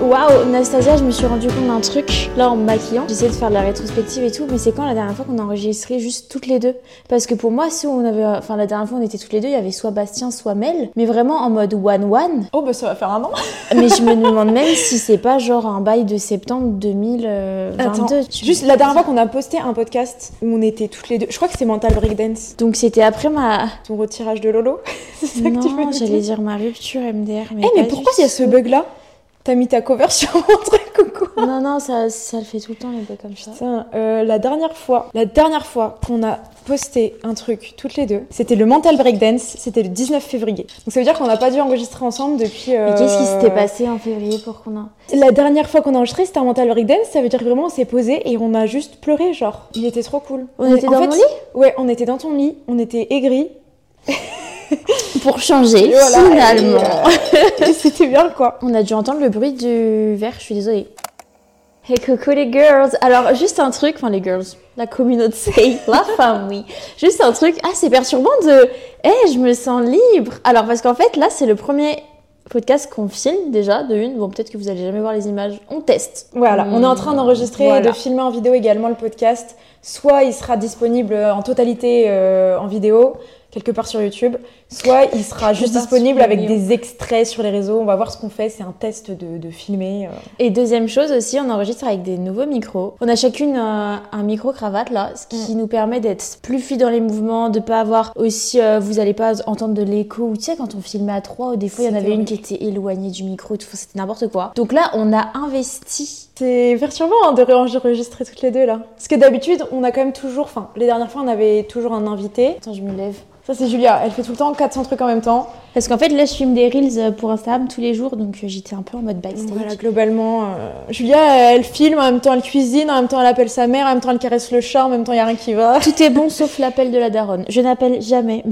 Waouh, Nastasia, je me suis rendu compte d'un truc là en me maquillant. J'essayais de faire de la rétrospective et tout, mais c'est quand la dernière fois qu'on a enregistré juste toutes les deux? Parce que pour moi, si on avait. Enfin, la dernière fois on était toutes les deux, il y avait soit Bastien, soit Mel, mais vraiment en mode one-one. Oh, bah ça va faire un an. mais je me demande même si c'est pas genre un bail de septembre 2022. Attends, juste la dernière fois qu'on a posté un podcast où on était toutes les deux, je crois que c'est Mental Breakdance. Donc c'était après ma. Ton retirage de Lolo C'est ça que tu veux Non, j'allais dire? ma rupture MDR. Mais, Eh, mais pourquoi il y a ce bug là T'as mis ta cover sur mon truc ou quoi Non, non, ça, ça le fait tout le temps, les bugs comme ça. Putain, euh, la dernière fois, la dernière fois qu'on a posté un truc toutes les deux, c'était le Mental Breakdance, c'était le 19 février. Donc ça veut dire qu'on n'a pas dû enregistrer ensemble depuis. Mais qu'est-ce qui euh, s'était passé en février pour qu'on a. La dernière fois qu'on a enregistré, c'était un Mental Breakdance, ça veut dire que vraiment on s'est posé et on a juste pleuré, genre. Il était trop cool. On était en dans fait, mon lit? Ouais, on était dans ton lit, on était aigris. Pour changer, voilà, finalement. euh, c'était bien quoi. On a dû entendre le bruit du verre, je suis désolée. Hey coucou les girls Alors juste un truc, enfin les girls, la communauté, la famille. Juste un truc, ah c'est perturbant de... Eh, je me sens libre Alors parce qu'en fait là c'est le premier podcast qu'on filme déjà, de une. Bon peut-être que vous allez jamais voir les images, on teste. Voilà, on est en train d'enregistrer et de filmer en vidéo également le podcast. Soit il sera disponible en totalité euh, en vidéo, quelque part sur YouTube, soit il sera juste disponible avec des extraits sur les réseaux. On va voir ce qu'on fait, c'est un test de, de filmer. euh. Et deuxième chose aussi, on enregistre avec des nouveaux micros. On a chacune euh, un micro cravate là, ce qui nous permet d'être plus fluide dans les mouvements, de pas avoir aussi, euh, vous allez pas entendre de l'écho. Ou tu sais quand on filmait à trois, des fois il y en avait une qui était éloignée du micro, tout c'était n'importe quoi. Donc là, on a investi. C'est perturbant hein, de réenregistrer toutes les deux là. Parce que d'habitude, on a quand même toujours, enfin, les dernières fois, on avait toujours un invité. Attends, je me lève. Ça, c'est Julia, elle fait tout le temps 400 trucs en même temps. Parce qu'en fait, là, je filme des reels euh, pour Instagram tous les jours, donc euh, j'étais un peu en mode backstage. Voilà, globalement, euh, Julia, elle filme, en même temps, elle cuisine, en même temps, elle appelle sa mère, en même temps, elle caresse le chat, en même temps, il y a rien qui va. Tout est bon sauf l'appel de la daronne. Je n'appelle jamais.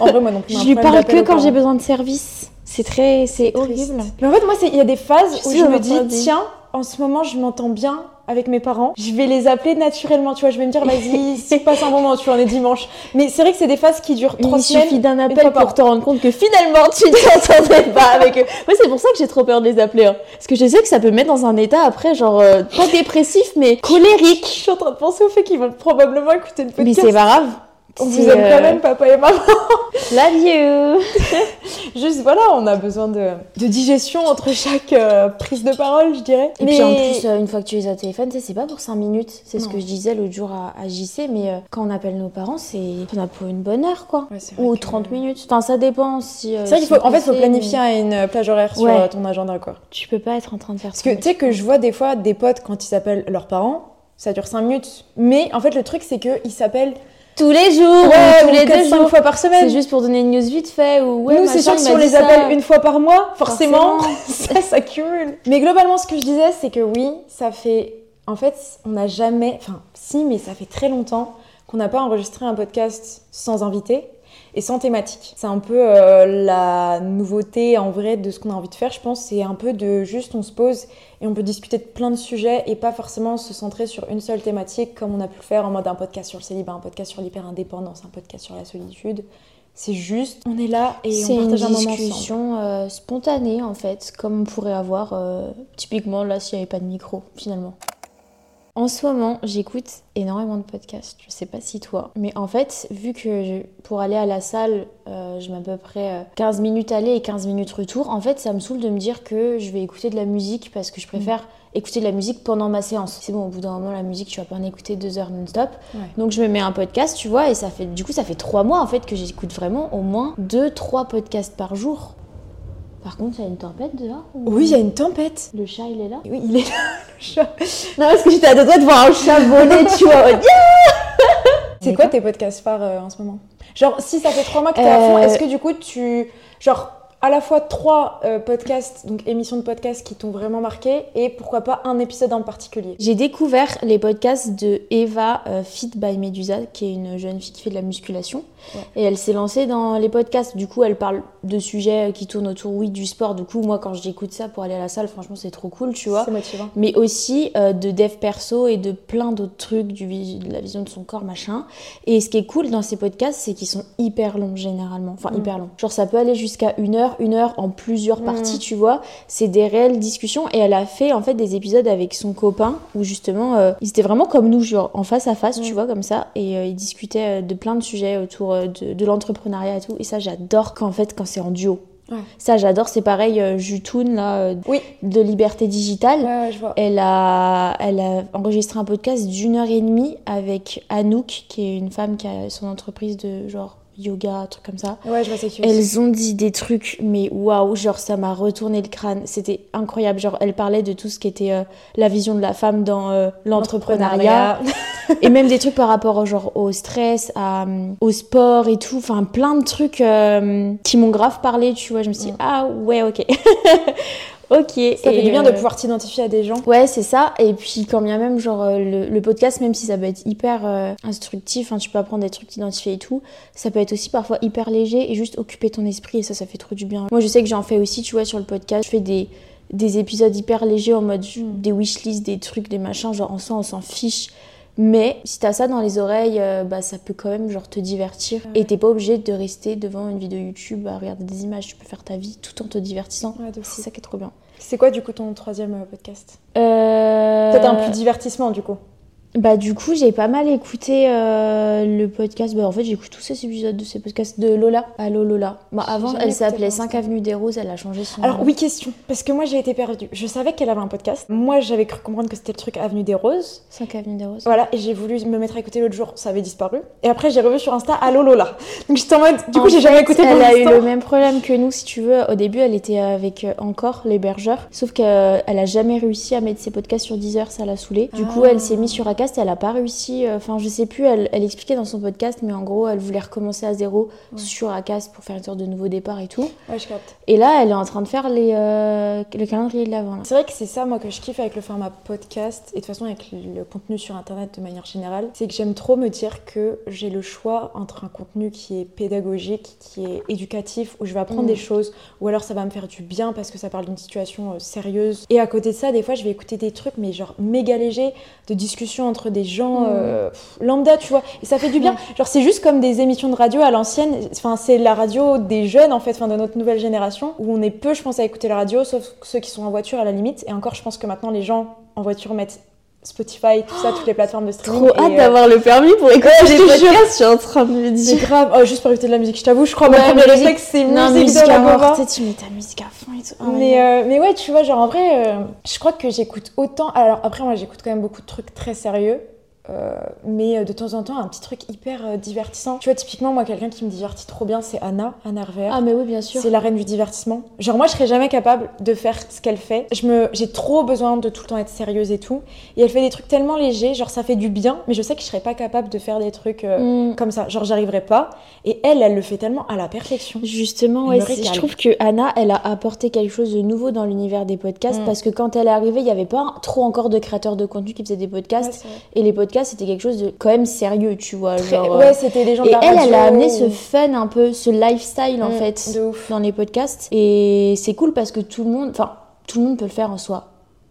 En vrai, moi non plus. je lui parle que quand j'ai besoin de service. C'est très, c'est horrible. Mais en fait, moi, c'est- il y a des phases Je où sais, je me dis, dit. tiens, en ce moment, je m'entends bien avec mes parents. Je vais les appeler naturellement, tu vois. Je vais me dire, vas-y, si passe un moment, tu vois, on est dimanche. Mais c'est vrai que c'est des phases qui durent trois Il semaines. suffit d'un appel pour te rendre compte que finalement tu ne t'entendrais pas avec eux. Moi, c'est pour ça que j'ai trop peur de les appeler. hein. Parce que je sais que ça peut me mettre dans un état après, genre, euh, pas dépressif, mais Je colérique. suis en train de penser au fait qu'ils vont probablement écouter le Mais podcast. c'est pas grave. On vous aime quand euh, même, papa et maman. Love you. Juste, voilà, on a besoin de, de digestion entre chaque euh, prise de parole, je dirais. Et puis en plus, euh, une fois que tu les as au téléphone, c'est pas pour 5 minutes. C'est ce que je disais l'autre jour à, à JC, mais euh, quand on appelle nos parents, c'est. On a pour une bonne heure, quoi. Ouais, Ou que- 30 minutes. Enfin, ça dépend si. C'est vrai qu'il faut, en fait, faut planifier mais une plage horaire sur Ouais. ton agenda, quoi. Tu peux pas être en train de faire Parce que tu sais que je vois des fois des potes quand ils s'appellent leurs parents, ça dure 5 minutes. Mais en fait, le truc, c'est qu'ils s'appellent Tous les jours, ouais, tous ou les deux cinq jours. fois par semaine. C'est juste pour donner une news vite fait ou ouais, Nous, c'est sûr que si on les ça. appelle une fois par mois, forcément, Forcément. ça s'accumule. Mais globalement, ce que je disais, c'est que oui, ça fait. En fait, on n'a jamais. Enfin, si, mais ça fait très longtemps qu'on n'a pas enregistré un podcast sans invité et sans thématique. C'est un peu euh, la nouveauté en vrai de ce qu'on a envie de faire, je pense. C'est un peu de juste on se pose et on peut discuter de plein de sujets et pas forcément se centrer sur une seule thématique comme on a pu le faire en mode un podcast sur le célibat, un podcast sur l'hyper-indépendance, un podcast sur la solitude. C'est juste, on est là et C'est on une partage un moment ensemble. discussion euh, spontanée en fait, comme on pourrait avoir euh, typiquement là s'il n'y avait pas de micro finalement. En ce moment, j'écoute énormément de podcasts. Je sais pas si toi, mais en fait, vu que je- pour aller à la salle, euh, je mets à peu près euh, 15 minutes aller et 15 minutes retour, en fait, ça me saoule de me dire que je vais écouter de la musique parce que je préfère écouter de la musique pendant ma séance. C'est bon, au bout d'un moment, la musique, tu vas pas en écouter deux heures non-stop. Ouais. Donc je me mets un podcast, tu vois, et ça fait, du coup, ça fait trois mois en fait que j'écoute vraiment au moins deux, trois podcasts par jour. Par contre, il y a une tempête dehors ou- Oui, il y a une tempête. Le chat, il est là Oui, il est là, le chat. Non, parce que j'étais à deux doigts de voir un chat voler, tu vois. C'est quoi tes podcasts phares euh, en ce moment? Genre, si ça fait trois mois que t'es à fond, Euh, est-ce que du coup, tu. Genre, à la fois trois euh, podcasts, donc émissions de podcasts qui t'ont vraiment marqué, et pourquoi pas un épisode en particulier J'ai découvert les podcasts de Eva euh, Fit by Medusa, qui est une jeune fille qui fait de la musculation. Ouais. Et elle s'est lancée dans les podcasts. Du coup, elle parle de sujets qui tournent autour, oui, du sport. Du coup, moi, quand j'écoute ça pour aller à la salle, franchement, c'est trop cool, tu vois. C'est motivant. mais aussi euh, de dev perso et de plein d'autres trucs, du, de la vision de son corps, machin. Et ce qui est cool dans ces podcasts, c'est qu'ils sont hyper longs généralement. Enfin, Mm. hyper longs. Genre, ça peut aller jusqu'à une heure, une heure en plusieurs Mm. parties, tu vois. C'est des réelles discussions et elle a fait en fait des épisodes avec son copain où justement euh, ils étaient vraiment comme nous, genre en face à face, tu Mm. vois, comme ça. Et euh, ils discutaient euh, de plein de sujets autour euh, de, de l'entrepreneuriat et tout. Et ça, j'adore qu'en fait, quand c'est en duo. Ouais. Ça, j'adore. C'est pareil, euh, Jutoun, là, euh, Oui. de Liberté Digitale. Ouais, ouais, je vois. Elle a, elle a enregistré un podcast d'une heure et demie avec Anouk, qui est une femme qui a son entreprise de genre yoga, un truc comme ça. Ouais, je vois c'est. Elles ont dit des trucs, mais waouh, genre ça m'a retourné le crâne. C'était incroyable. Genre, elle parlait de tout ce qui était euh, la vision de la femme dans euh, l'entrepreneuriat. et même des trucs par rapport au, genre, au stress, à, euh, au sport et tout. Enfin, plein de trucs euh, qui m'ont grave parlé, tu vois. Je me suis dit, Mm. ah ouais, ok. ok. Ça fait du bien de euh, pouvoir t'identifier à des gens. Ouais, c'est ça. Et puis, quand bien même, genre, euh, le, le podcast, même si ça peut être hyper euh, instructif, hein, tu peux apprendre des trucs, t'identifier et tout, ça peut être aussi parfois hyper léger et juste occuper ton esprit. Et ça, ça fait trop du bien. Moi, je sais que j'en fais aussi, tu vois, sur le podcast. Je fais des, des épisodes hyper légers en mode des wishlists, des trucs, des machins. Genre, en soi, on s'en fiche. Mais si t'as ça dans les oreilles, euh, bah, ça peut quand même genre te divertir. Ouais. Et t'es pas obligé de rester devant une vidéo YouTube à regarder des images. Tu peux faire ta vie tout en te divertissant. Ouais, C'est ça qui est trop bien. C'est quoi du coup ton troisième euh, podcast? Euh... Peut-être un plus divertissement du coup. Bah du coup j'ai pas mal écouté euh, le podcast, bah en fait j'écoute tous ces épisodes de ces podcasts de Lola. Allô Lola. Bah avant elle s'appelait pour 5 l'instant. Avenue des Roses, elle a changé son Alors nom. oui question, parce que moi j'ai été perdue. Je savais qu'elle avait un podcast. Moi j'avais cru comprendre que c'était le truc Avenue des Roses. 5 Avenue des Roses. Voilà, et j'ai voulu me mettre à écouter l'autre jour, ça avait disparu. Et après j'ai revu sur Insta Allo Lola. Donc j'étais en mode, du coup j'ai jamais écouté Elle a eu le même problème que nous si tu veux. Au début elle était avec euh, encore l'hébergeur, sauf qu'elle a jamais réussi à mettre ses podcasts sur Deezer, ça l'a saoulée. Du coup Ah. elle s'est mise sur Acast elle a pas réussi. euh, Enfin je sais plus, elle, elle expliquait dans son podcast, mais en gros elle voulait recommencer à zéro Ouais. sur Acast pour faire une sorte de nouveau départ et tout. Ouais, je capte. Et là, elle est en train de faire les, euh, le calendrier de l'avant. C'est vrai que c'est ça, moi, que je kiffe avec le format podcast et de toute façon avec le contenu sur Internet de manière générale. C'est que j'aime trop me dire que j'ai le choix entre un contenu qui est pédagogique, qui est éducatif, où je vais apprendre Mm. des choses, ou alors ça va me faire du bien parce que ça parle d'une situation euh, sérieuse. Et à côté de ça, des fois, je vais écouter des trucs, mais genre méga légers, de discussions entre des gens Mm. euh, lambda, tu vois. Et ça fait du bien. Genre, c'est juste comme des émissions de radio à l'ancienne. Enfin, c'est la radio des jeunes, en fait, enfin, de notre nouvelle génération, où on est peu, je pense, à écouter la radio, sauf ceux qui sont en voiture à la limite. Et encore, je pense que maintenant, les gens en voiture mettent Spotify, tout ça, toutes les plateformes de streaming. Trop hâte euh, d'avoir le permis pour écouter Ouais, des podcasts. Je suis en train de me C'est dire. grave. Oh, juste pour écouter de la musique, je t'avoue, je crois, Ouais, mon premier musique. réflexe, c'est Non, musique, musique de la tu mets ta musique à Oh Mais, euh, mais ouais, tu vois, genre en vrai, euh, je crois que j'écoute autant. Alors après, moi j'écoute quand même beaucoup de trucs très sérieux. Euh, mais euh, de temps en temps, un petit truc hyper euh, divertissant. Tu vois, typiquement, moi, quelqu'un qui me divertit trop bien, c'est Anna, Anna Hervé. Ah, mais oui, bien sûr. C'est la reine du divertissement. Genre moi je serais jamais capable de faire ce qu'elle fait. Je me j'ai trop besoin de tout le temps être sérieuse et tout. Et elle fait des trucs tellement légers, genre ça fait du bien, mais je sais que je serais pas capable de faire des trucs euh, Mm. comme ça. Genre j'arriverais pas. Et elle, elle le fait tellement à la perfection. Justement, ouais, je trouve que Anna, elle a apporté quelque chose de nouveau dans l'univers des podcasts Mm. parce que quand elle est arrivée, il n'y avait pas trop encore de créateurs de contenu qui faisaient des podcasts. Ouais, et les podcasts, c'était quelque chose de quand même sérieux, tu vois. Genre, euh, ouais, c'était des gens de Et la elle, radio. elle a amené ce fun un peu, ce lifestyle en Mm, fait, de ouf. dans les podcasts. Et c'est cool parce que tout le monde, enfin, tout le monde peut le faire en soi.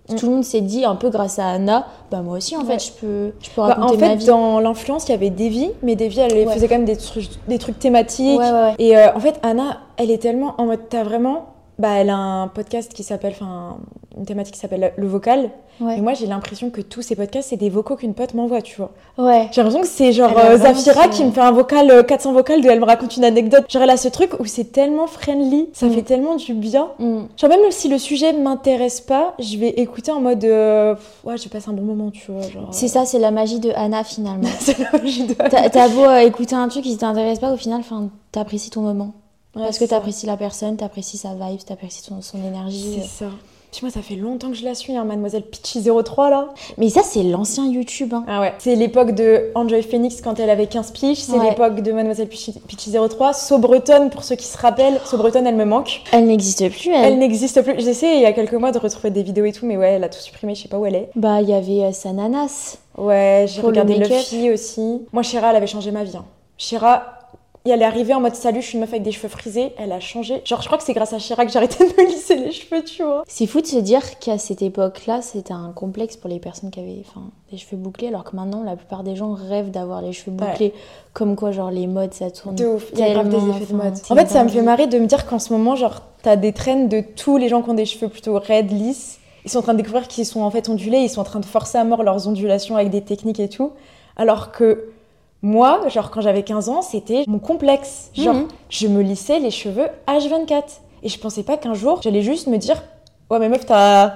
Mm. Tout le monde s'est dit un peu grâce à Anna, bah moi aussi en Ouais. fait, je peux, je peux Bah, raconter en ma fait, vie. dans l'influence, il y avait Davy, mais Davy, elle Ouais. faisait quand même des trucs, des trucs thématiques. Ouais, ouais, ouais. Et euh, en fait, Anna, elle est tellement en mode, t'as vraiment. Bah, elle a un podcast qui s'appelle, enfin, une thématique qui s'appelle le vocal. Ouais. Et moi, j'ai l'impression que tous ces podcasts, c'est des vocaux qu'une pote m'envoie, tu vois. Ouais. J'ai l'impression que c'est genre euh, Zafira qui me fait un vocal, euh, 400 vocales, de elle me raconte une anecdote. Genre, elle a ce truc où c'est tellement friendly, ça Mm. fait tellement du bien. Mm. Genre, même si le sujet m'intéresse pas, je vais écouter en mode, euh, ouais, je passe un bon moment, tu vois. C'est ça, c'est la magie de Anna finalement. c'est la magie de. T'as t'as beau euh, écouter un truc qui t'intéresse pas, au final, t'apprécies ton moment. Ouais, Parce que t'apprécies la personne, t'apprécies sa vibe, t'apprécies son, son énergie. C'est ça. Puis moi, ça fait longtemps que je la suis, hein, Mademoiselle Pitchy03 là. Mais ça, c'est l'ancien YouTube. Hein. Ah ouais. C'est l'époque de Enjoy Phoenix quand elle avait 15 piges. C'est Ouais. l'époque de Mademoiselle Pitchy- Pitchy03. Bretonne, pour ceux qui se rappellent. Bretonne, elle me manque. Elle n'existe plus, Elle elle. n'existe plus. J'ai essayé il y a quelques mois de retrouver des vidéos et tout, mais ouais, elle a tout supprimé, je sais pas où elle est. Bah, il y avait euh, Sananas. Ouais, j'ai le regardé make-up. Luffy aussi. Moi, Shira, elle avait changé ma vie. hein. Shira, elle est arrivée en mode salut, je suis une meuf avec des cheveux frisés, elle a changé. Genre, je crois que c'est grâce à Chirac que j'ai arrêté de me lisser les cheveux, tu vois. C'est fou de se dire qu'à cette époque-là, c'était un complexe pour les personnes qui avaient enfin, des cheveux bouclés, alors que maintenant, la plupart des gens rêvent d'avoir les cheveux Ouais. bouclés. Comme quoi, genre, les modes, ça tourne. De ouf, il y a grave des effets de mode. En fait, ça me fait marrer de me dire qu'en ce moment, genre, t'as des trends de tous les gens qui ont des cheveux plutôt raides, lisses. Ils sont en train de découvrir qu'ils sont en fait ondulés, ils sont en train de forcer à mort leurs ondulations avec des techniques et tout. Alors que moi, genre, quand j'avais 15 ans, c'était mon complexe. Genre, Mhm. je me lissais les cheveux H24. Et je pensais pas qu'un jour, j'allais juste me dire Ouais, mais meuf, t'as.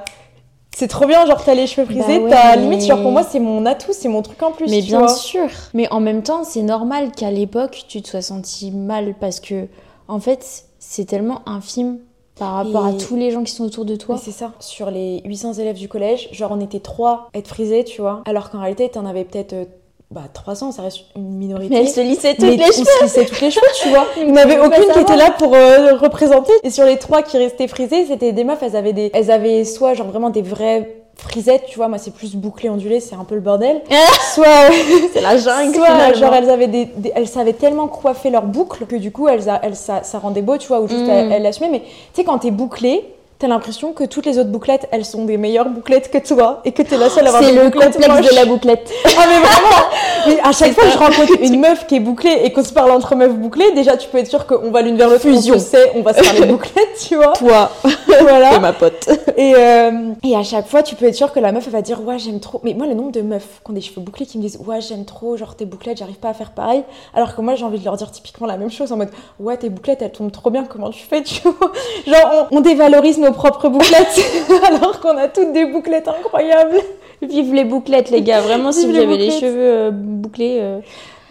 C'est trop bien, genre, t'as les cheveux frisés, Bah ouais, t'as mais- limite, genre, pour moi, c'est mon atout, c'est mon truc en plus. Mais tu bien vois. sûr. Mais en même temps, c'est normal qu'à l'époque, tu te sois senti mal parce que, en fait, c'est tellement infime par rapport à tous les gens qui sont autour de toi. C'est ça. Sur les 800 élèves du collège, genre on était trois à être frisés, tu vois. Alors qu'en réalité, t'en avais peut-être euh, bah, 300, ça reste une minorité. Mais elle se lissait toutes Mais les on cheveux. se lissait toutes les cheveux, tu vois. Il n'y avait aucune qui était là pour euh, représenter. Et sur les trois qui restaient frisées, c'était des meufs, elles avaient, des... elles avaient soit genre vraiment des vraies frisettes, tu vois. Moi, c'est plus bouclé, ondulé, c'est un peu le bordel. soit, C'est la jungle. soit genre elles avaient des, des- elles savaient tellement coiffer leurs boucles que du coup elles, elles ça, ça rendait beau, tu vois, ou juste Mm. elles, elles l'assumaient. Mais tu sais, quand t'es bouclé, t'as l'impression que toutes les autres bouclettes, elles sont des meilleures bouclettes que toi et que t'es la seule à avoir C'est des le bouclettes complexe de la bouclette. Ah mais vraiment Mais à chaque fois que je rencontre une meuf qui est bouclée et qu'on se parle entre meufs bouclées, déjà tu peux être sûr qu'on va l'une vers l'autre, on sait, on va se parler bouclettes, tu vois. Toi voilà. ma pote. Et, euh, et à chaque fois, tu peux être sûr que la meuf, elle va dire Ouais, j'aime trop. Mais moi, le nombre de meufs qui ont des cheveux bouclés qui me disent Ouais, j'aime trop, genre tes bouclettes, j'arrive pas à faire pareil. Alors que moi, j'ai envie de leur dire typiquement la même chose en mode Ouais, tes bouclettes, elles tombent trop bien, comment tu fais, tu vois Genre, on, on dévalorise nos propres bouclettes alors qu'on a toutes des bouclettes incroyables. Vive les bouclettes, les gars. Vraiment, si vous les avez les cheveux euh, bouclés, euh,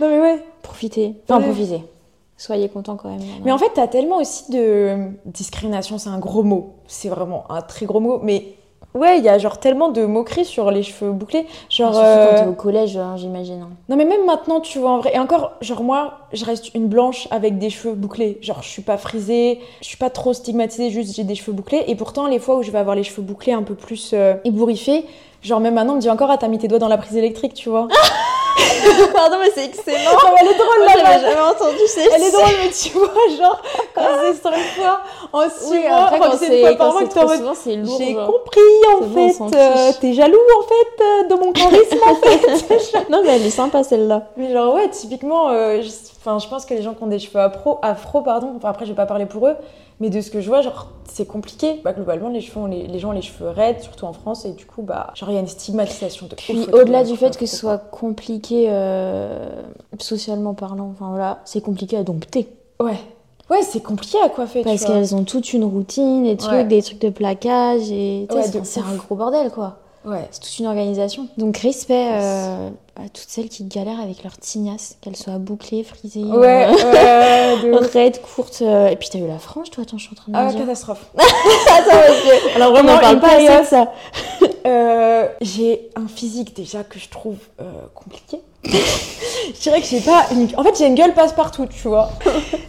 Non, mais ouais. profitez. Enfin, Ouais. profitez. Soyez contents quand même. Mais en fait, t'as tellement aussi de discrimination, c'est un gros mot. C'est vraiment un très gros mot. Mais ouais, il y a genre tellement de moqueries sur les cheveux bouclés. Genre. Surtout euh, quand t'es au collège, hein, j'imagine. hein. Non mais même maintenant tu vois en vrai et encore genre moi je reste une blanche avec des cheveux bouclés genre je suis pas frisée je suis pas trop stigmatisée juste j'ai des cheveux bouclés et pourtant les fois où je vais avoir les cheveux bouclés un peu plus euh, ébouriffés genre même maintenant on me dit encore ah t'as mis tes doigts dans la prise électrique tu vois Pardon, mais c'est excellent. Non, mais elle est drôle la vanne. jamais entendu ça. elle est drôle mais tu vois genre quand c'est cinq fois en six Oui, mois après, enfin, quand c'est une fois par mois que t'es en trop mode souvent, c'est lourd. j'ai compris en fait euh, t'es jaloux en fait euh, de mon charisme en fait Non, mais elle est sympa celle-là. Mais genre ouais, typiquement, euh, je, enfin, je pense que les gens qui ont des cheveux afro, afro pardon, enfin après je vais pas parler pour eux, mais de ce que je vois, genre c'est compliqué. Bah globalement les cheveux, ont les, les gens ont les cheveux raides, surtout en France, et du coup bah genre il y a une stigmatisation de. Puis au-delà du fait que ce soit compliqué euh, socialement parlant, enfin voilà, c'est compliqué à dompter. Ouais, ouais c'est compliqué à coiffer. Parce qu'elles ont toute une routine, des trucs, Ouais. des trucs de plaquage, et Ouais, c'est- un gros bordel quoi. Ouais. C'est toute une organisation. Donc respect euh, à toutes celles qui galèrent avec leurs tignasses, qu'elles soient bouclées, frisées, Ouais, euh, raides, courtes. euh, Et puis t'as eu la frange toi, attends, je suis en train de Ah dire. catastrophe. Alors vraiment, on en parle pas de ça. Euh, j'ai un physique déjà que je trouve compliqué. je dirais que j'ai pas une... En fait, j'ai une gueule passe-partout, tu vois.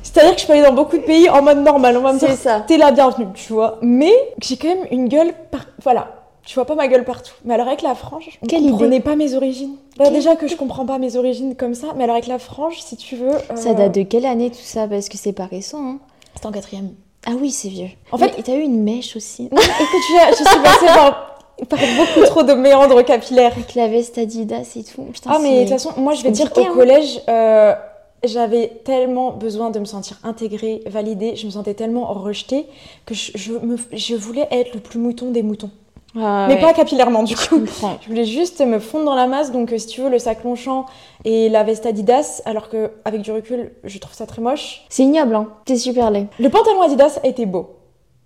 C'est-à-dire que je peux aller dans beaucoup de pays en mode normal. On va me dire, t'es la bienvenue, tu vois. Mais j'ai quand même une gueule par... Voilà. Tu vois pas ma gueule partout. Mais alors avec la frange, on Quelle comprenait pas mes origines. Bah, déjà que je comprends pas mes origines comme ça, mais alors avec la frange, si tu veux... euh, Ça date de quelle année tout ça? Parce que c'est pas récent. Hein. C'était en quatrième. Ah oui, c'est vieux. En Mais- fait- et t'as eu une mèche aussi. Non, écoute, je, je suis passée par, par beaucoup trop de méandres capillaires. Avec la veste Adidas et tout. Putain, Ah mais de toute façon, moi je vais dire au hein. collège, euh, j'avais tellement besoin de me sentir intégrée, validée, je me sentais tellement rejetée que je, je me, je voulais être le plus mouton des moutons. Ah mais ouais, pas capillairement du coup. Je voulais juste me fondre dans la masse, donc euh, si tu veux le sac Longchamp et la veste Adidas, alors que avec du recul, je trouve ça très moche. C'est ignoble, hein. T'es super laid. Le pantalon Adidas a été beau,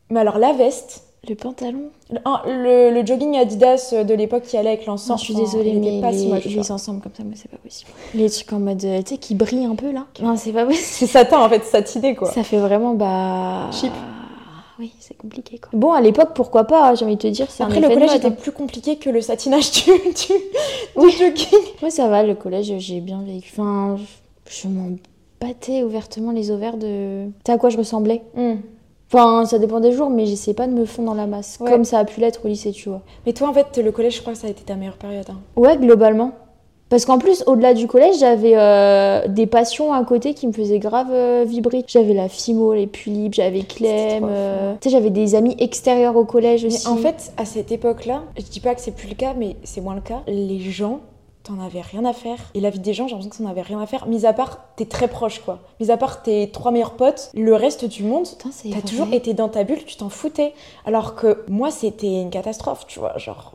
mais alors la veste, Le pantalon? Le, un- le- le jogging Adidas de l'époque qui allait avec l'ensemble, je suis désolée, mais pas les, si moche, les ensembles comme ça, moi, c'est pas possible. Les trucs en mode, euh, tu sais, qui brillent un peu là. Non, c'est pas possible. C'est satin en fait, satiné quoi. Ça fait vraiment, bah. Cheap. Oui, c'est compliqué quoi. Bon, à l'époque, pourquoi pas, j'ai envie de te dire, un Après, effet le collège mode, était hein. plus compliqué que le satinage du, du, du jogging. Moi, ça va, le collège, j'ai bien vécu. Enfin, je m'en battais ouvertement les ovaires de. Tu sais à quoi je ressemblais? Enfin, ça dépend des jours, mais j'essaie pas de me fondre dans la masse. Ouais. Comme ça a pu l'être au lycée, tu vois. Mais toi, en fait, le collège, je crois que ça a été ta meilleure période. hein. Ouais, globalement. Parce qu'en plus, au-delà du collège, j'avais euh, des passions à côté qui me faisaient grave euh, vibrer. J'avais la FIMO, les Pulip, j'avais Clem. euh, Tu sais, j'avais des amis extérieurs au collège Mais aussi. en fait, à cette époque-là, je dis pas que c'est plus le cas, mais c'est moins le cas. Les gens, t'en avais rien à faire. Et la vie des gens, j'ai l'impression que t'en avais rien à faire. Mis à part, t'es très proche, quoi. Mis à part tes trois meilleurs potes, le reste du monde, t'as toujours été dans ta bulle, tu t'en foutais. Alors que moi, c'était une catastrophe, tu vois. Genre,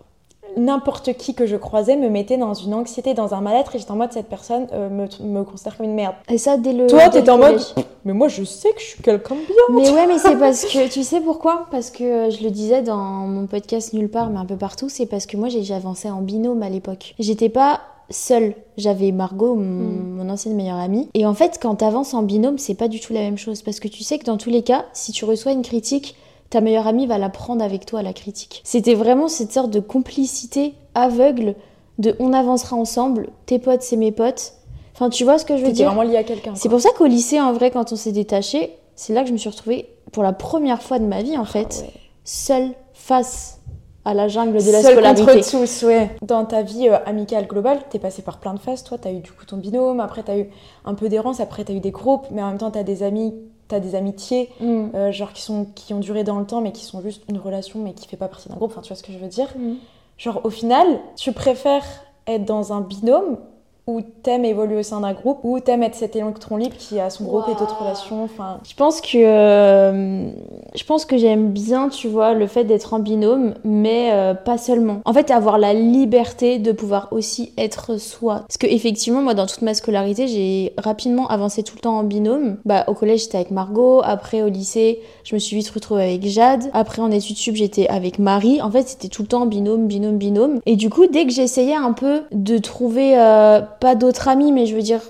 n'importe qui que je croisais me mettait dans une anxiété, dans un mal-être, et j'étais en mode, cette personne euh, me, me considère comme une merde. Et ça, dès le. Toi, t'étais en mode, mais moi, je sais que je suis quelqu'un de bien. Mais ouais, mais c'est parce que tu sais pourquoi? Parce que euh, je le disais dans mon podcast nulle part, mais un peu partout, c'est parce que moi j'avançais en binôme à l'époque. J'étais pas seule, j'avais Margot, mon, Mm. mon ancienne meilleure amie. Et en fait, quand t'avances en binôme, c'est pas du tout la même chose parce que tu sais que dans tous les cas, si tu reçois une critique, ta meilleure amie va la prendre avec toi la critique. C'était vraiment cette sorte de complicité aveugle de on avancera ensemble, tes potes c'est mes potes. Enfin, tu vois ce que je veux dire vraiment lié à quelqu'un. c'est pour ça qu'au lycée, en vrai, quand on s'est détaché, c'est là que je me suis retrouvée pour la première fois de ma vie, en fait, Ah ouais. seule face à la jungle de la Seul scolarité. contre tous, ouais. Dans ta vie euh, amicale globale, t'es passé par plein de phases. Toi, t'as eu du coup ton binôme, après t'as eu un peu d'errance, après t'as eu des groupes, mais en même temps t'as des amis, t'as des amitiés, Mm. euh, genre qui sont qui ont duré dans le temps, mais qui sont juste une relation, mais qui fait pas partie d'un groupe. Enfin, tu vois ce que je veux dire Mm. Genre, au final, tu préfères être dans un binôme ou t'aimes évoluer au sein d'un groupe, ou t'aimes être cet électron libre qui a son groupe et d'autres relations. Enfin, Je pense que euh, je pense que j'aime bien, tu vois, le fait d'être en binôme, mais euh, pas seulement. En fait, avoir la liberté de pouvoir aussi être soi. Parce que effectivement, moi, dans toute ma scolarité, j'ai rapidement avancé tout le temps en binôme. Bah, au collège, j'étais avec Margot. Après, au lycée, je me suis vite retrouvée avec Jade. Après, en études sup, j'étais avec Marie. En fait, c'était tout le temps binôme, binôme, binôme. Et du coup, dès que j'essayais un peu de trouver euh, pas d'autres amis, mais je veux dire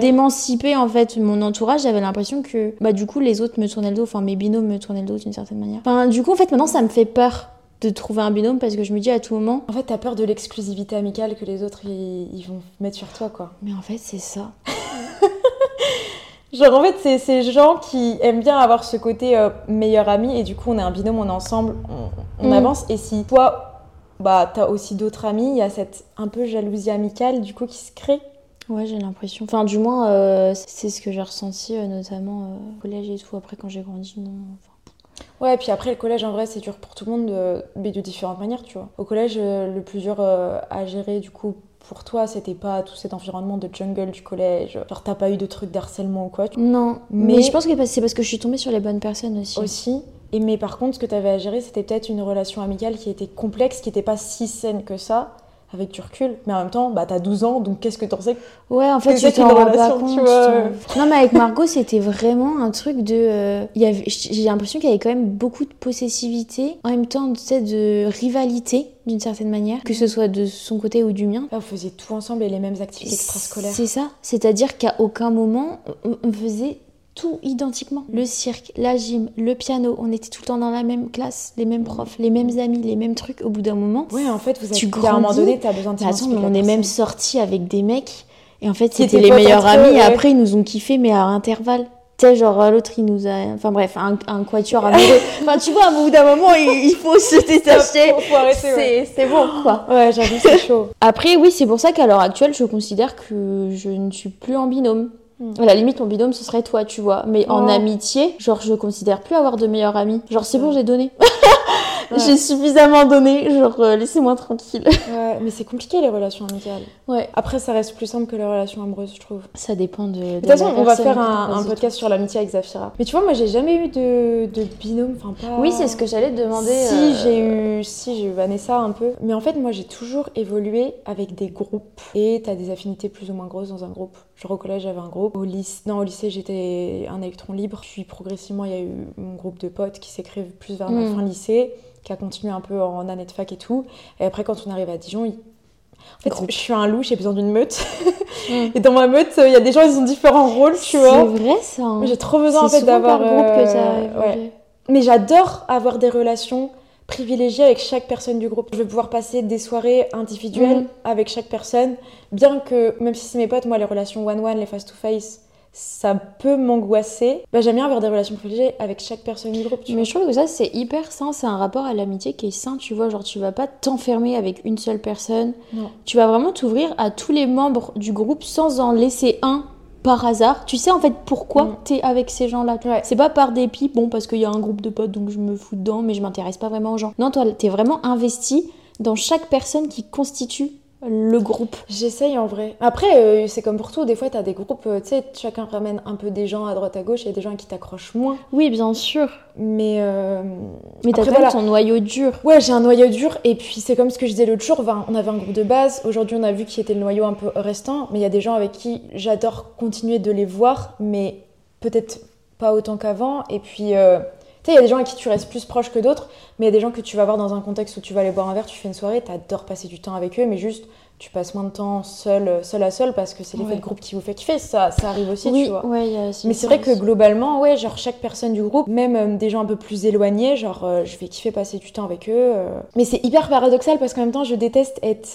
d'émanciper en fait mon entourage, j'avais l'impression que bah du coup les autres me tournaient le dos, enfin mes binômes me tournaient le dos d'une certaine manière. Enfin du coup en fait maintenant ça me fait peur de trouver un binôme parce que je me dis à tout moment En fait, t'as peur de l'exclusivité amicale que les autres ils, ils vont mettre sur toi, quoi. mais en fait c'est ça. Genre en fait c'est ces gens qui aiment bien avoir ce côté euh, meilleur ami et du coup on est un binôme, on est ensemble, on, on Mm. avance et si toi bah t'as aussi d'autres amis, il y a cette un peu jalousie amicale du coup qui se crée. Ouais j'ai l'impression. Enfin du moins euh, c'est ce que j'ai ressenti euh, notamment euh, au collège et tout. Après quand j'ai grandi non. Enfin, Ouais et puis après le collège en vrai c'est dur pour tout le monde mais de différentes manières tu vois. Au collège le plus dur à gérer du coup pour toi c'était pas tout cet environnement de jungle du collège, genre t'as pas eu de trucs d'harcèlement ou quoi tu- Non mais, Mais- je pense que c'est parce que je suis tombée sur les bonnes personnes aussi. aussi. Et mais par contre, ce que tu avais à gérer, c'était peut-être une relation amicale qui était complexe, qui n'était pas si saine que ça, avec du recul. Mais en même temps, bah t'as 12 ans, donc qu'est-ce que t'en sais Ouais, en fait, tu t'en rends pas compte. Non, mais avec Margot, c'était vraiment un truc de. euh, il y avait- J'ai l'impression qu'il y avait quand même beaucoup de possessivité, en même temps, tu sais, de rivalité, d'une certaine manière, que ce soit de son côté ou du mien. Vous faisiez tout ensemble et les mêmes activités extrascolaires. C'est ça. C'est-à-dire qu'à aucun moment, on on faisait tout identiquement. Le cirque, la gym, le piano, on était tout le temps dans la même classe, les mêmes profs, les mêmes amis, les mêmes trucs. Au bout d'un moment, Ouais, en fait, vous Tu avez, à un moment grandis. donné, t'as besoin de mais de on est même sortis avec des mecs. Et en fait, c'était les meilleurs eux, amis. Et après, ils nous ont kiffé, mais à intervalles. Tu sais, genre, l'autre, il nous a. Enfin, bref, un, un quatuor amoureux. enfin, tu vois, au bout d'un moment, il, il faut se détacher. Ouais. C'est bon, quoi. Ouais, j'avoue, c'est chaud. Après, oui, c'est pour ça qu'à l'heure actuelle, je considère que je ne suis plus en binôme. À la limite, mon binôme, ce serait toi, tu vois. Mais en Oh. amitié, genre, je considère plus avoir de meilleurs amis. Genre, c'est bon, j'ai donné. Ouais. J'ai suffisamment donné. Genre, euh, laissez-moi tranquille. Ouais, mais c'est compliqué les relations amicales. Ouais. Après, ça reste plus simple que les relations amoureuses, je trouve. Ça dépend de. De toute façon, on va faire un, un podcast sur l'amitié avec Zafira. Mais tu vois, moi, j'ai jamais eu de, de binôme, enfin pas. Oui, c'est ce que j'allais te demander. Si euh, j'ai eu, si j'ai eu Vanessa un peu, mais en fait moi j'ai toujours évolué avec des groupes et t'as des affinités plus ou moins grosses dans un groupe. Genre au collège j'avais un groupe, au lycée, non au lycée j'étais un électron libre. Puis progressivement il y a eu mon groupe de potes qui s'écrivent plus vers ma Mm. fin lycée, qui a continué un peu en année de fac et tout. Et après quand on arrive à Dijon, il- en fait Groupe. je suis un loup, j'ai besoin d'une meute. Et dans ma meute il y a des gens ils ont différents rôles, tu vois. C'est vrai ça. hein. J'ai trop besoin en fait d'avoir groupe que euh, ouais. Mais j'adore avoir des relations privilégiées avec chaque personne du groupe. Je vais pouvoir passer des soirées individuelles Mhm. avec chaque personne, bien que, même si c'est mes potes, moi les relations one-one, les face-to-face, ça peut m'angoisser. Bah, j'aime bien avoir des relations privilégiées avec chaque personne du groupe. Tu Mais vois. je trouve que ça, c'est hyper sain. C'est un rapport à l'amitié qui est sain, tu vois. Genre, tu vas pas t'enfermer avec une seule personne. Non. Tu vas vraiment t'ouvrir à tous les membres du groupe sans en laisser un par hasard. Tu sais en fait pourquoi Mm. t'es avec ces gens-là. Ouais. C'est pas par dépit, bon, parce qu'il y a un groupe de potes donc je me fous dedans, mais je m'intéresse pas vraiment aux gens. Non, toi, t'es vraiment investi dans chaque personne qui constitue le groupe. J'essaye en vrai. Après, euh, c'est comme pour tout. Des fois, t'as des groupes, euh, tu sais, chacun ramène un peu des gens à droite à gauche. Il y a des gens qui t'accrochent moins. Oui, bien sûr. Mais. euh, Mais t'as voilà. ton noyau dur. Ouais, j'ai un noyau dur. Et puis, c'est comme ce que je disais l'autre jour. enfin, on avait un groupe de base. Aujourd'hui, on a vu qui était le noyau un peu restant. Mais il y a des gens avec qui j'adore continuer de les voir. Mais peut-être pas autant qu'avant. Et puis. Euh, tu sais, il y a des gens avec qui tu restes plus proche que d'autres, mais il y a des gens que tu vas voir dans un contexte où tu vas aller boire un verre, tu fais une soirée, t'adores passer du temps avec eux, mais juste tu passes moins de temps seul, seul à seul parce que c'est l'effet Ouais. de groupe qui vous fait kiffer. Ça, ça arrive aussi, oui, tu vois. ouais, Mais c'est vrai que globalement, ouais, genre chaque personne du groupe, même euh, des gens un peu plus éloignés, genre euh, je vais kiffer passer du temps avec eux. euh. Mais c'est hyper paradoxal parce qu'en même temps, je déteste être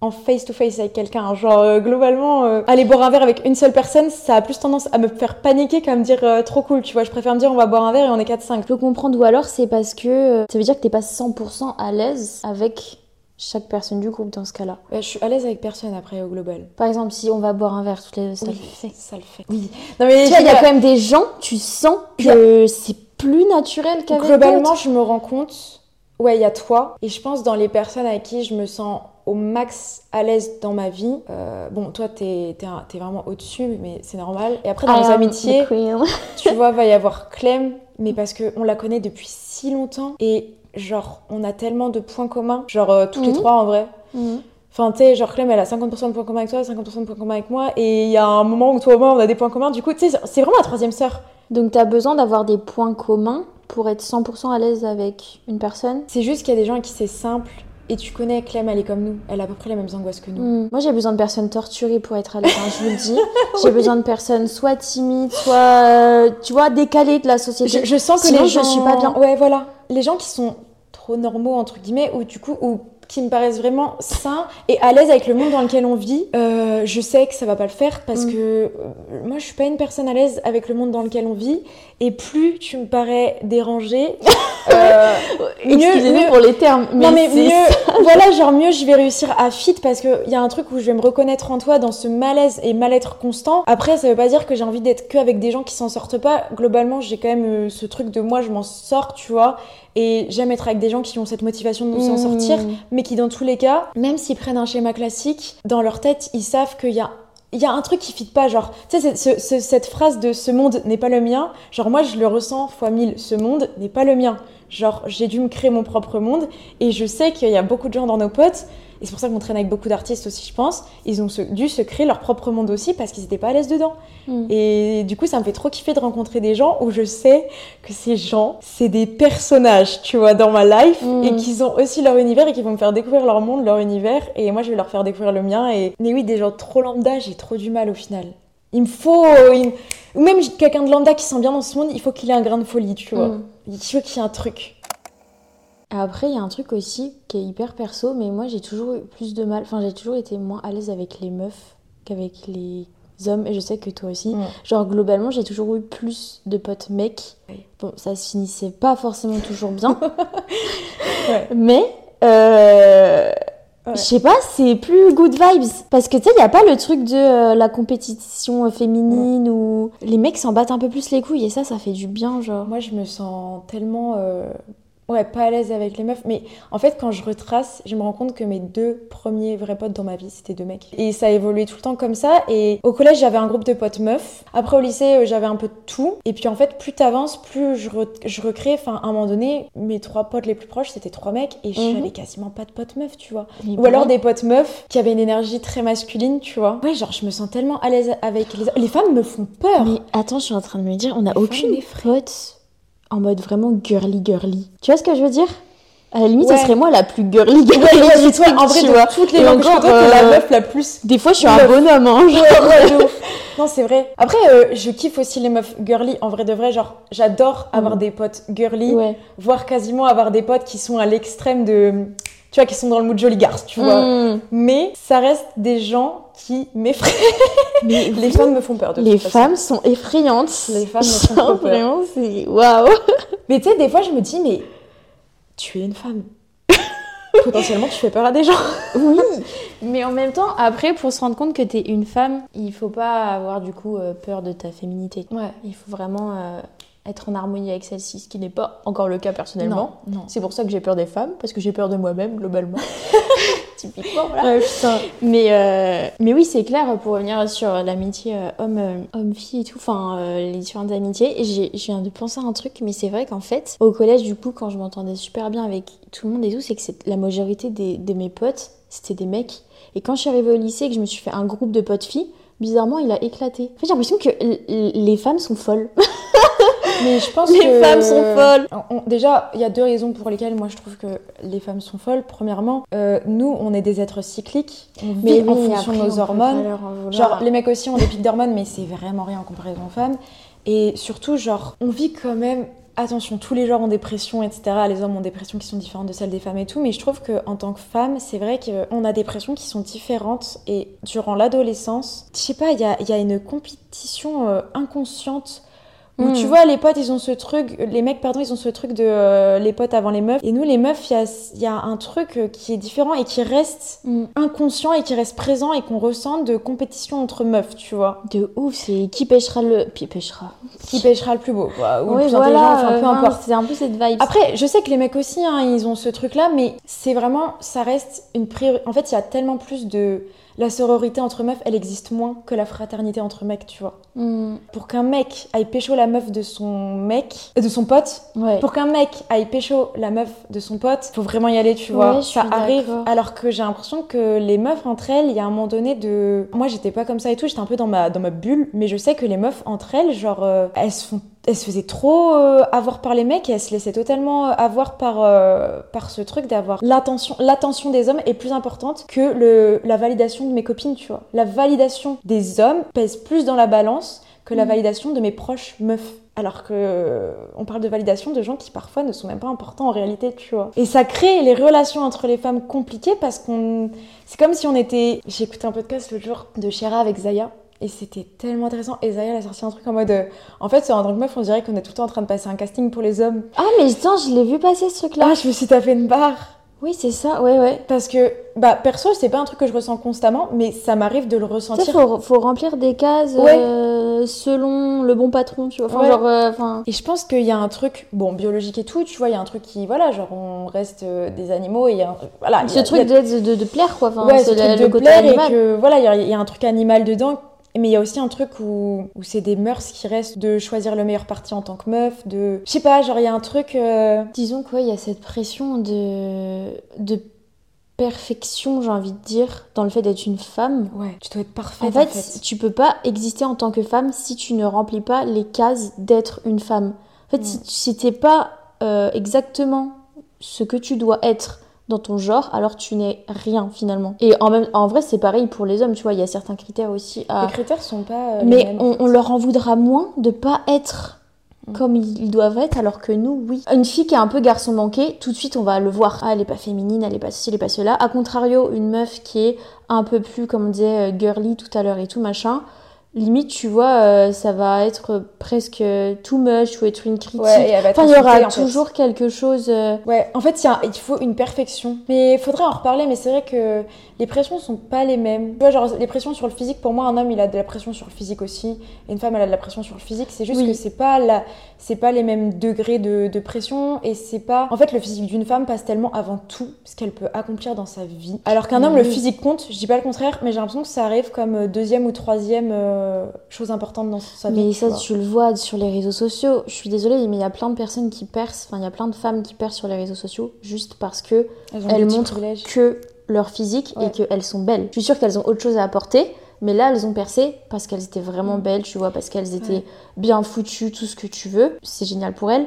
en face to face avec quelqu'un. Genre euh, globalement, euh, aller boire un verre avec une seule personne, ça a plus tendance à me faire paniquer qu'à me dire euh, trop cool, tu vois. Je préfère me dire on va boire un verre et on est 4-5. Je peux comprendre, ou alors c'est parce que ça veut dire que t'es pas 100% à l'aise avec chaque personne du groupe dans ce cas-là. Ouais, je suis à l'aise avec personne après au global. Par exemple, si on va boire un verre toutes les deux, ça Oui, le fait. Ça le fait. Oui. Non mais Tu vois, il y a quand même des gens, tu sens que c'est plus naturel qu'avec Globalement, je me rends compte, ouais, il y a toi. Et je pense dans les personnes avec qui je me sens au max à l'aise dans ma vie. euh, bon, toi, t'es t'es vraiment au-dessus, mais c'est normal. Et après, dans les am amitiés, tu vois, va y avoir Clem, mais parce qu'on la connaît depuis si longtemps. Et genre, on a tellement de points communs. Genre, euh, toutes les Mhm. trois en vrai. Mhm. Enfin, tu sais, genre Clem, elle a 50% de points communs avec toi, 50% de points communs avec moi. Et il y a un moment où toi et moi, on a des points communs. Du coup, tu sais, c'est vraiment la troisième sœur. Donc t'as besoin d'avoir des points communs pour être 100% à l'aise avec une personne? C'est juste qu'il y a des gens à qui c'est simple. Et tu connais Clem, elle est comme nous. Elle a à peu près les mêmes angoisses que nous. Hmm. Moi j'ai besoin de personnes torturées pour être à l'aise, hein, je vous le dis. J'ai besoin de personnes soit timides, soit, euh, tu vois, décalées de la société. Je, je sens que Sinon, les je gens... suis pas bien. Ouais, voilà. Les gens qui sont trop normaux, entre guillemets, ou du coup, ou qui me paraissent vraiment sains et à l'aise avec le monde dans lequel on vit, euh, je sais que ça va pas le faire parce Mm. que euh, moi, je suis pas une personne à l'aise avec le monde dans lequel on vit. Et plus tu me parais dérangée, euh, Excusez-nous mieux- pour les termes, mais, non mais c'est mieux, voilà, genre mieux je vais réussir à fit parce qu'il y a un truc où je vais me reconnaître en toi dans ce malaise et mal-être constant. Après, ça veut pas dire que j'ai envie d'être que avec des gens qui s'en sortent pas. Globalement, j'ai quand même euh, ce truc de moi, je m'en sors, tu vois. Et j'aime être avec des gens qui ont cette motivation de s'en Hmm. sortir, mais qui dans tous les cas, même s'ils prennent un schéma classique, dans leur tête, ils savent qu'il y a il y a un truc qui fit pas, genre, tu sais, ce- ce- cette phrase de ce monde n'est pas le mien, genre, moi je le ressens fois mille, ce monde n'est pas le mien. Genre, j'ai dû me créer mon propre monde et je sais qu'il y a beaucoup de gens dans nos potes, et c'est pour ça qu'on traîne avec beaucoup d'artistes aussi, je pense, ils ont dû se créer leur propre monde aussi parce qu'ils étaient pas à l'aise dedans. Mm. Et du coup, ça me fait trop kiffer de rencontrer des gens où je sais que ces gens, c'est des personnages, tu vois, dans ma life, Mm. et qu'ils ont aussi leur univers et qu'ils vont me faire découvrir leur monde, leur univers, et moi je vais leur faire découvrir le mien. Et mais oui, des gens trop lambda, j'ai trop du mal au final. Il me faut, ou même quelqu'un de lambda qui sent bien dans ce monde, il faut qu'il ait un grain de folie, tu vois. Mm. Il faut qu'il y ait un truc. Après, il y a un truc aussi qui est hyper perso, mais moi j'ai toujours eu plus de mal, enfin j'ai toujours été moins à l'aise avec les meufs qu'avec les hommes, et je sais que toi aussi. Genre globalement, j'ai toujours eu plus de potes mecs. Bon, ça se finissait pas forcément toujours bien, Ouais. mais euh, Ouais. je sais pas, c'est plus good vibes. Parce que tu sais, il y a pas le truc de euh, la compétition féminine où les mecs s'en battent un peu plus les couilles, et ça, ça fait du bien, genre. Moi, je me sens tellement. euh, Ouais, pas à l'aise avec les meufs. Mais en fait, quand je retrace, je me rends compte que mes deux premiers vrais potes dans ma vie, c'était deux mecs. Et ça a évolué tout le temps comme ça. Et au collège, j'avais un groupe de potes meufs. Après, au lycée, euh, j'avais un peu de tout. Et puis, en fait, plus t'avances, plus je, re- je recrée. Enfin, à un moment donné, mes trois potes les plus proches, c'était trois mecs. Et Mhm. j'avais quasiment pas de potes meufs, tu vois. Ou alors des potes meufs qui avaient une énergie très masculine, tu vois. Ouais, genre, je me sens tellement à l'aise avec les... Les femmes me font peur. Mais attends, je suis en train de me dire, on a Les aucune pote en mode vraiment girly girly. Tu vois ce que je veux dire? À la limite, Ouais. ça serait moi la plus girly girly Ouais, toi, en vrai, tu vois. toutes les que je t'es la euh, meuf la plus. Des fois, je suis un bonhomme, hein. genre. Ouais. Non, c'est vrai. Après, euh, je kiffe aussi les meufs girly. En vrai de vrai, genre, j'adore avoir Mm. des potes girly, voire quasiment avoir des potes qui sont à l'extrême de. Tu vois, qui sont dans le mood joli garce, tu vois. Mm. Mais ça reste des gens qui m'effraient. Les femmes me font peur de les toute façon. femmes sont effrayantes. Les femmes me font peur. Vraiment, c'est waouh. Mais tu sais, des fois, je me dis, mais tu es une femme. Potentiellement, tu fais peur à des gens. Oui, mais en même temps, après, pour se rendre compte que t'es une femme, il faut pas avoir du coup euh, peur de ta féminité. Ouais. Il faut vraiment euh, être en harmonie avec celle-ci, ce qui n'est pas encore le cas personnellement. Non, non. C'est pour ça que j'ai peur des femmes, parce que j'ai peur de moi-même, globalement. Typiquement, voilà. Ouais, putain. Mais, euh, mais oui, c'est clair, pour revenir sur l'amitié euh, homme, euh, homme-fille et tout, enfin, euh, les différentes amitiés, j'ai- je viens de penser à un truc, mais c'est vrai qu'en fait, au collège, du coup, quand je m'entendais super bien avec tout le monde et tout, c'est que c'est- la majorité des, de mes potes, c'était des mecs. Et quand je suis arrivée au lycée et que je me suis fait un groupe de potes filles, bizarrement, il a éclaté. En fait, j'ai l'impression que l- les femmes sont folles. Mais je pense Les que... femmes sont folles. On- déjà, il y a deux raisons pour lesquelles moi je trouve que les femmes sont folles. Premièrement, euh, nous, on est des êtres cycliques. On vit en oui, fonction de nos hormones. Genre, les mecs aussi ont des pics d'hormones, mais c'est vraiment rien en comparaison aux femmes. Et surtout, genre, on vit quand même. Attention, tous les genres ont des pressions, etc. Les hommes ont des pressions qui sont différentes de celles des femmes et tout. Mais je trouve qu'en tant que femme, c'est vrai qu'on a des pressions qui sont différentes. Et durant l'adolescence, je sais pas, il y a, il y a une compétition euh, inconsciente. Où tu vois, les potes, ils ont ce truc, les mecs, pardon, ils ont ce truc de euh, les potes avant les meufs. Et nous, les meufs, il y y a un truc euh, qui est différent et qui reste Mm. inconscient et qui reste présent et qu'on ressent de compétition entre meufs, tu vois. De ouf, c'est qui pêchera le. Qui pêchera Qui pêchera le plus beau, quoi, ou le Oui, plus voilà, intelligent, enfin peu euh, importe. C'est un peu cette vibe. Après, je sais que les mecs aussi, hein, ils ont ce truc-là, mais c'est vraiment, ça reste une priorité. En fait, il y a tellement plus de. La sororité entre meufs, elle existe moins que la fraternité entre mecs, tu vois. Mm. Pour qu'un mec aille pécho la meuf de son mec, euh, de son pote, Ouais. pour qu'un mec aille pécho la meuf de son pote, faut vraiment y aller, tu vois. ça arrive. Alors que j'ai l'impression que les meufs entre elles, il y a un moment donné de. Moi, j'étais pas comme ça et tout, j'étais un peu dans ma, dans ma bulle, mais je sais que les meufs entre elles, genre, euh, elles se font. Elles se faisaient trop euh, avoir par les mecs et elles se laissaient totalement euh, avoir par, euh, par ce truc d'avoir l'attention. L'attention des hommes est plus importante que le, la validation de mes copines, tu vois. La validation des hommes pèse plus dans la balance que la Mm. validation de mes proches meufs. Alors que on parle de validation de gens qui parfois ne sont même pas importants en réalité, tu vois. Et ça crée les relations entre les femmes compliquées parce qu'on. C'est comme si on était. J'ai écouté un podcast l'autre jour de Shira avec Zaya. Et c'était tellement intéressant. Et Zaya, elle a sorti un truc en mode. euh, En fait, en tant que meuf, on dirait qu'on est tout le temps en train de passer un casting pour les hommes. Ah, mais attends, je l'ai vu passer ce truc-là. Là, je me suis tapé une barre. Oui, c'est ça, ouais, ouais. Parce que, bah, perso, c'est pas un truc que je ressens constamment, mais ça m'arrive de le Tu sais, ressentir. faut, faut remplir des cases Ouais. euh, selon le bon patron, tu vois. Enfin, Ouais. genre, euh. Et je pense qu'il y a un truc, bon, biologique et tout, tu vois, il y a un truc qui, voilà, genre, on reste euh, des animaux et il y a un. Voilà, Ce a- truc a- de, de, de plaire, quoi. Enfin, ouais, c'est ce le, truc le de côté plaire et que voilà, il y a- il y, a un truc animal dedans. Mais il y a aussi un truc où, où c'est des mœurs qui restent de choisir le meilleur parti en tant que meuf, de. Je sais pas, genre il y a un truc. euh, Disons quoi, il y a cette pression de, de perfection, j'ai envie de dire, dans le fait d'être une femme. Ouais, tu dois être parfaite. En fait, tu peux pas exister en tant que femme si tu ne remplis pas les cases d'être une femme. En fait, Mm. si, si t'es pas euh, exactement ce que tu dois être dans ton genre, alors tu n'es rien finalement. Et en, même, en vrai, c'est pareil pour les hommes, tu vois, il y a certains critères aussi à... Les critères sont pas. euh, les Mais en on, fait. on leur en voudra moins de pas être Mm. comme ils doivent être, alors que nous, oui. Une fille qui est un peu garçon manqué, tout de suite, on va le voir. Ah, elle est pas féminine, elle est pas ceci, elle est pas cela. A contrario, une meuf qui est un peu plus, comme on disait, euh, girly tout à l'heure et tout, machin. Limite, tu vois, euh, ça va être presque too much ou être une critique. Ouais, et elle va enfin, il y aura fait. toujours quelque chose. euh, Ouais, en fait, il y a- il faut une perfection. Mais il faudrait en reparler, mais c'est vrai que les pressions sont pas les mêmes. Tu vois, genre, les pressions sur le physique, pour moi, un homme, il a de la pression sur le physique aussi. Et une femme, elle a de la pression sur le physique. C'est juste Oui. que c'est pas, la... c'est pas les mêmes degrés de, de pression. Et c'est pas. En fait, le physique d'une femme passe tellement avant tout ce qu'elle peut accomplir dans sa vie. Alors qu'un homme, le physique compte. Je dis pas le contraire, mais j'ai l'impression que ça arrive comme deuxième ou troisième euh, chose importante dans sa vie. Mais ça, vois. tu le vois sur les réseaux sociaux. Je suis désolée, mais il y a plein de personnes qui percent, enfin, il y a plein de femmes qui percent sur les réseaux sociaux juste parce que Elles, montrent que leur physique Ouais. et qu'elles sont belles. Je suis sûre qu'elles ont autre chose à apporter, mais là, elles ont percé parce qu'elles étaient vraiment Mm. belles, tu vois, parce qu'elles étaient Ouais. bien foutues, tout ce que tu veux. C'est génial pour elles.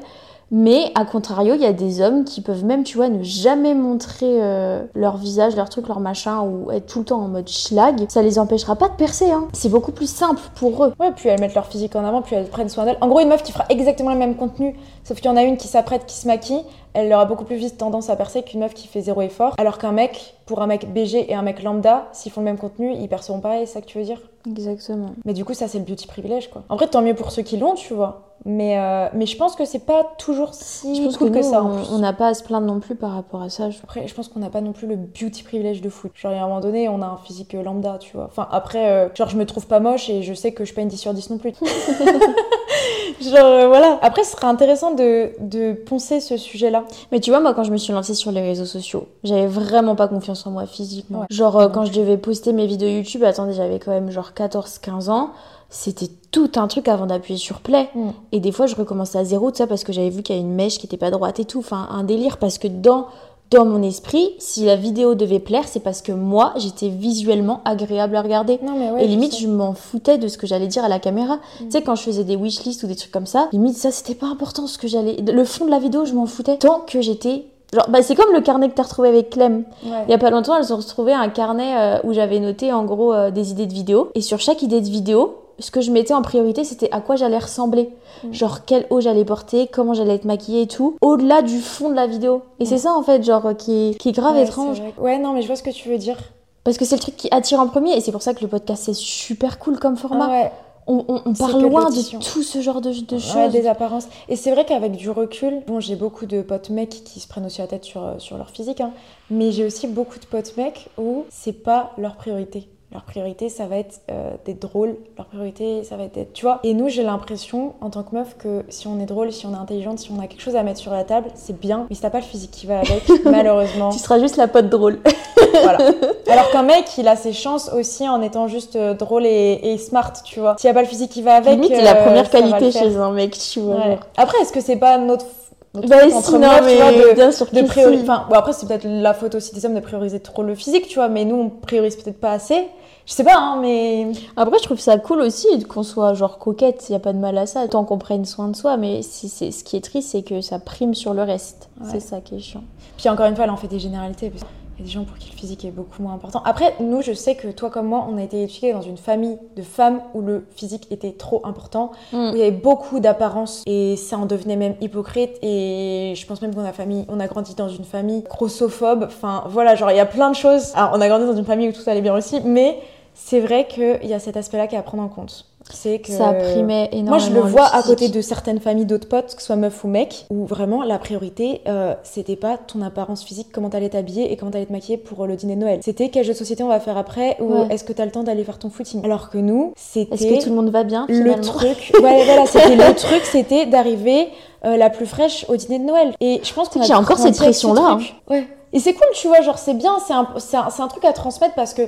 Mais à contrario, il y a des hommes qui peuvent même, tu vois, ne jamais montrer euh, leur visage, leur truc, leur machin, ou être tout le temps en mode schlag. Ça les empêchera pas de percer, hein. C'est beaucoup plus simple pour eux. Ouais, puis elles mettent leur physique en avant, puis elles prennent soin d'elles. En gros, une meuf qui fera exactement le même contenu, sauf qu'il y en a une qui s'apprête, qui se maquille, elle aura beaucoup plus vite tendance à percer qu'une meuf qui fait zéro effort. Alors qu'un mec, pour un mec BG et un mec lambda, s'ils font le même contenu, ils perceront pareil, c'est ça que tu veux dire? Exactement. Mais du coup, ça, c'est le beauty privilège, quoi. En vrai, tant mieux pour ceux qui l'ont, tu vois. Mais, euh, mais je pense que c'est pas toujours si Je pense cool que, ça, en on- n'a pas à se plaindre non plus par rapport à ça. je- Après, je pense qu'on n'a pas non plus le beauty privilège de foot. Genre, à un moment donné, on a un physique euh, lambda, tu vois. Enfin, après, euh, genre, je me trouve pas moche et je sais que je suis pas une 10 sur 10 non plus. genre, euh, voilà. Après, ce serait intéressant de, de poncer ce sujet-là. Mais tu vois, moi, quand je me suis lancée sur les réseaux sociaux, j'avais vraiment pas confiance en moi physiquement. Ouais. Genre, euh, quand je devais poster mes vidéos YouTube, attendez, j'avais quand même genre 14-15 ans. C'était tout un truc avant d'appuyer sur play. Mm. Et des fois, je recommençais à zéro, tout ça, parce que j'avais vu qu'il y avait une mèche qui était pas droite et tout. Enfin, un délire, parce que dans, dans mon esprit, si la vidéo devait plaire, c'est parce que moi, j'étais visuellement agréable à regarder. Non, mais ouais. et limite, je m'en foutais de ce que j'allais dire à la caméra. Mm. Tu sais, quand je faisais des wishlists ou des trucs comme ça, limite, ça, c'était pas important ce que j'allais. Le fond de la vidéo, je m'en foutais. Tant que j'étais. Genre, bah, c'est comme le carnet que t'as retrouvé avec Clem. Ouais. Il y a pas longtemps, elles ont retrouvé un carnet euh, où j'avais noté en gros euh, des idées de vidéos. Et sur chaque idée de vidéo, ce que je mettais en priorité, c'était à quoi j'allais ressembler. Mm. Genre, quelle eau j'allais porter, comment j'allais être maquillée et tout. Au-delà du fond de la vidéo. Et c'est ça, en fait, genre, euh, qui est, qui est grave Ouais, étrange. Ouais, non, mais je vois ce que tu veux dire. Parce que c'est le truc qui attire en premier. Et c'est pour ça que le podcast, c'est super cool comme format. Ah ouais. On, de loin de tout ce genre de, de choses. Ouais, des apparences. Et c'est vrai qu'avec du recul, bon, j'ai beaucoup de potes mecs qui se prennent aussi la tête sur, euh, sur leur physique, hein, mais j'ai aussi beaucoup de potes mecs où c'est pas leur priorité. Leur priorité, ça va être euh, d'être drôle. Leur priorité, ça va être d'être. Tu vois Et nous, j'ai l'impression, en tant que meuf, que si on est drôle, si on est intelligente, si on a quelque chose à mettre sur la table, c'est bien. Mais si t'as pas le physique qui va avec, malheureusement. Tu seras juste la pote drôle. voilà. Alors qu'un mec, il a ses chances aussi en étant juste euh, drôle et, et smart, tu vois. S'il y a pas le physique qui va avec. Limite, euh, la première qualité chez un mec, tu vois. Ouais. Après, est-ce que c'est pas notre, notre Bah, entre non, meufs, tu mais vois, de, bien sûr de si. Enfin, bon, après, c'est peut-être la faute aussi des hommes de prioriser trop le physique, tu vois, mais nous, on priorise peut-être pas assez. Je sais pas, hein, mais. Après, je trouve ça cool aussi qu'on soit genre coquette, il y a pas de mal à ça, tant qu'on prenne soin de soi. Mais si c'est ce qui est triste, c'est que ça prime sur le reste. Ouais. C'est ça qui est chiant. Puis encore une fois, là, on fait des généralités. parce qu'il y a des gens pour qui le physique est beaucoup moins important. Après, nous, je sais que toi comme moi, on a été éduqués dans une famille de femmes où le physique était trop important, Mm. où il y avait beaucoup d'apparence et ça en devenait même hypocrite. Et je pense même qu'on a, famille, on a grandi dans une famille grossophobe. Enfin, voilà, genre, il y a plein de choses. Alors, on a grandi dans une famille où tout allait bien aussi, mais c'est vrai qu'il y a cet aspect-là qui est à prendre en compte. C'est que. Ça primait énormément. Moi, je le vois à côté de certaines familles d'autres potes, que ce soit meuf ou mec, où vraiment la priorité, euh, c'était pas ton apparence physique, comment t'allais t'habiller et comment t'allais te maquiller pour le dîner de Noël. C'était quel jeu de société on va faire après ou Ouais. est-ce que t'as le temps d'aller faire ton footing? Alors que nous, Est-ce c'était que tout le monde va bien le truc. Ouais, voilà, c'était le truc, c'était d'arriver euh, la plus fraîche au dîner de Noël. Et je pense qu'on a a encore cette ce pression-là, truc. Ouais. Et c'est cool, tu vois, genre c'est bien, c'est un, c'est un, c'est un truc à transmettre parce que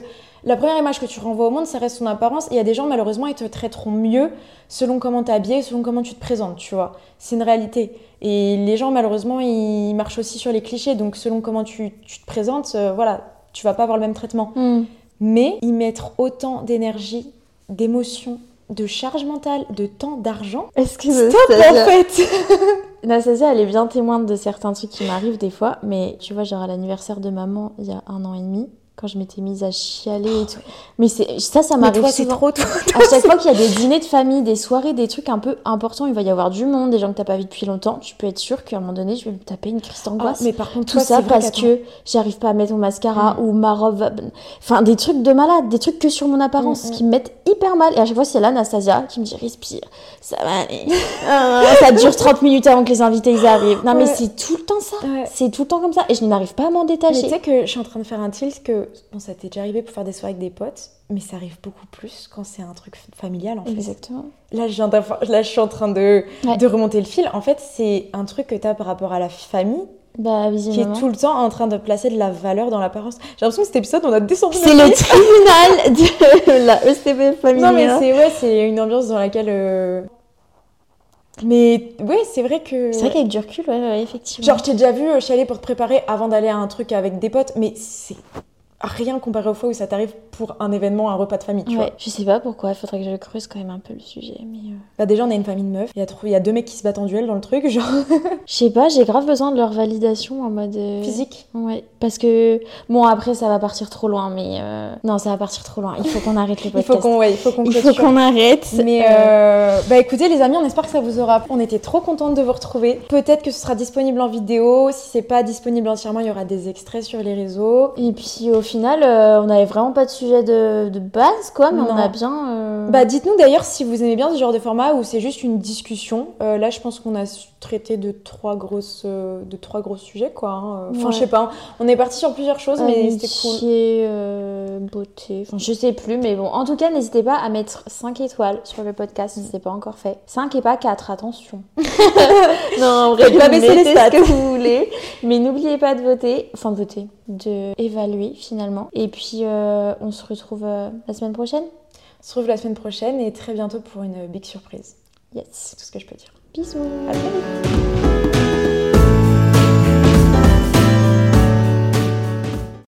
la première image que tu renvoies au monde, ça reste ton apparence. Et il y a des gens, malheureusement, ils te traiteront mieux selon comment t'es habillé, selon comment tu te présentes, tu vois. C'est une réalité. Et les gens, malheureusement, ils marchent aussi sur les clichés. Donc, selon comment tu, tu te présentes, euh, voilà, tu vas pas avoir le même traitement. Hmm. Mais y mettre autant d'énergie, d'émotion, de charge mentale, de temps, d'argent, Est-ce que stop en fait Nastasia, elle est bien témoin de certains trucs qui m'arrivent des fois, mais tu vois, genre à l'anniversaire de maman, il y a un an et demi, quand je m'étais mise à chialer et tout. Mais c'est ça, ça m'arrive toi, c'est souvent. trop, toi. À chaque fois qu'il y a des dîners de famille, des soirées, des trucs un peu importants, il va y avoir du monde, des gens que t'as pas vu depuis longtemps, tu peux être sûr qu'à un moment donné, je vais me taper une crise Ah, d'angoisse. mais par contre, tout toi, ça parce qu'attends. que j'arrive pas à mettre mon mascara Mm. ou ma robe enfin des trucs de malade des trucs que sur mon apparence Mm, mm. qui me mettent hyper mal et à chaque fois c'est là Nastasia qui me dit respire ça va aller Ah, ça dure 30 minutes avant que les invités ils arrivent non mais c'est tout le temps ça Ouais. c'est tout le temps comme ça et je n'arrive pas à m'en Mais détacher tu sais que je suis en train de faire un tilt que bon ça t'est déjà arrivé pour faire des soirées avec des potes mais ça arrive beaucoup plus quand c'est un truc familial en fait. exactement Là je viens là je suis en train de, Ouais. de remonter le fil. En fait c'est un truc que t'as par rapport à la famille bah qui est tout le temps en train de placer de la valeur dans l'apparence. J'ai l'impression que cet épisode on a descendu. c'est le tribunal de la ECB Non mais familiale c'est ouais c'est une ambiance dans laquelle. euh, Mais ouais c'est vrai que. c'est vrai qu'avec du recul ouais, ouais, effectivement Genre, je t'ai déjà vu euh, chialer pour te préparer avant d'aller à un truc avec des potes, mais c'est rien comparé aux fois où ça t'arrive pour un événement, un repas de famille, tu Ouais, vois. je sais pas pourquoi, il faudrait que je creuse quand même un peu le sujet. Mais euh, Bah déjà, on a une famille de meufs. Il y, a trop- il y a deux mecs qui se battent en duel dans le truc, genre Je sais pas, j'ai grave besoin de leur validation en mode. euh, physique. Ouais, parce que. Bon, après, ça va partir trop loin, mais. euh, Non, ça va partir trop loin. Il faut qu'on arrête le Il podcast. faut qu'on ouais, il faut qu'on Il faut qu'on arrête. Mais bah écoutez les amis, on espère que ça vous aura. On était trop contente de vous retrouver. Peut-être que ce sera disponible en vidéo. Si c'est pas disponible entièrement, il y aura des extraits sur les réseaux. Et puis au final, euh, on n'avait vraiment pas de sujet de, de base, quoi, mais on a bien. euh, Bah dites-nous d'ailleurs si vous aimez bien ce genre de format ou c'est juste une discussion. Euh, là, je pense qu'on a traité de trois grosses, de trois gros sujets quoi. hein. Enfin, Ouais. je sais pas. hein. On est parti sur plusieurs choses, mais c'était cool. beauté, enfin je sais plus, mais bon, en tout cas, n'hésitez pas à mettre 5 étoiles sur le podcast si c'est pas encore fait. 5 et pas 4, attention. non, en vrai, pas vous baisser les stats. ce que vous voulez, mais n'oubliez pas de voter, enfin de voter, de évaluer finalement. Et puis, euh, on se retrouve euh, la semaine prochaine. On se retrouve la semaine prochaine et très bientôt pour une big surprise. Yes. C'est tout ce que je peux dire. Bisous. À très vite.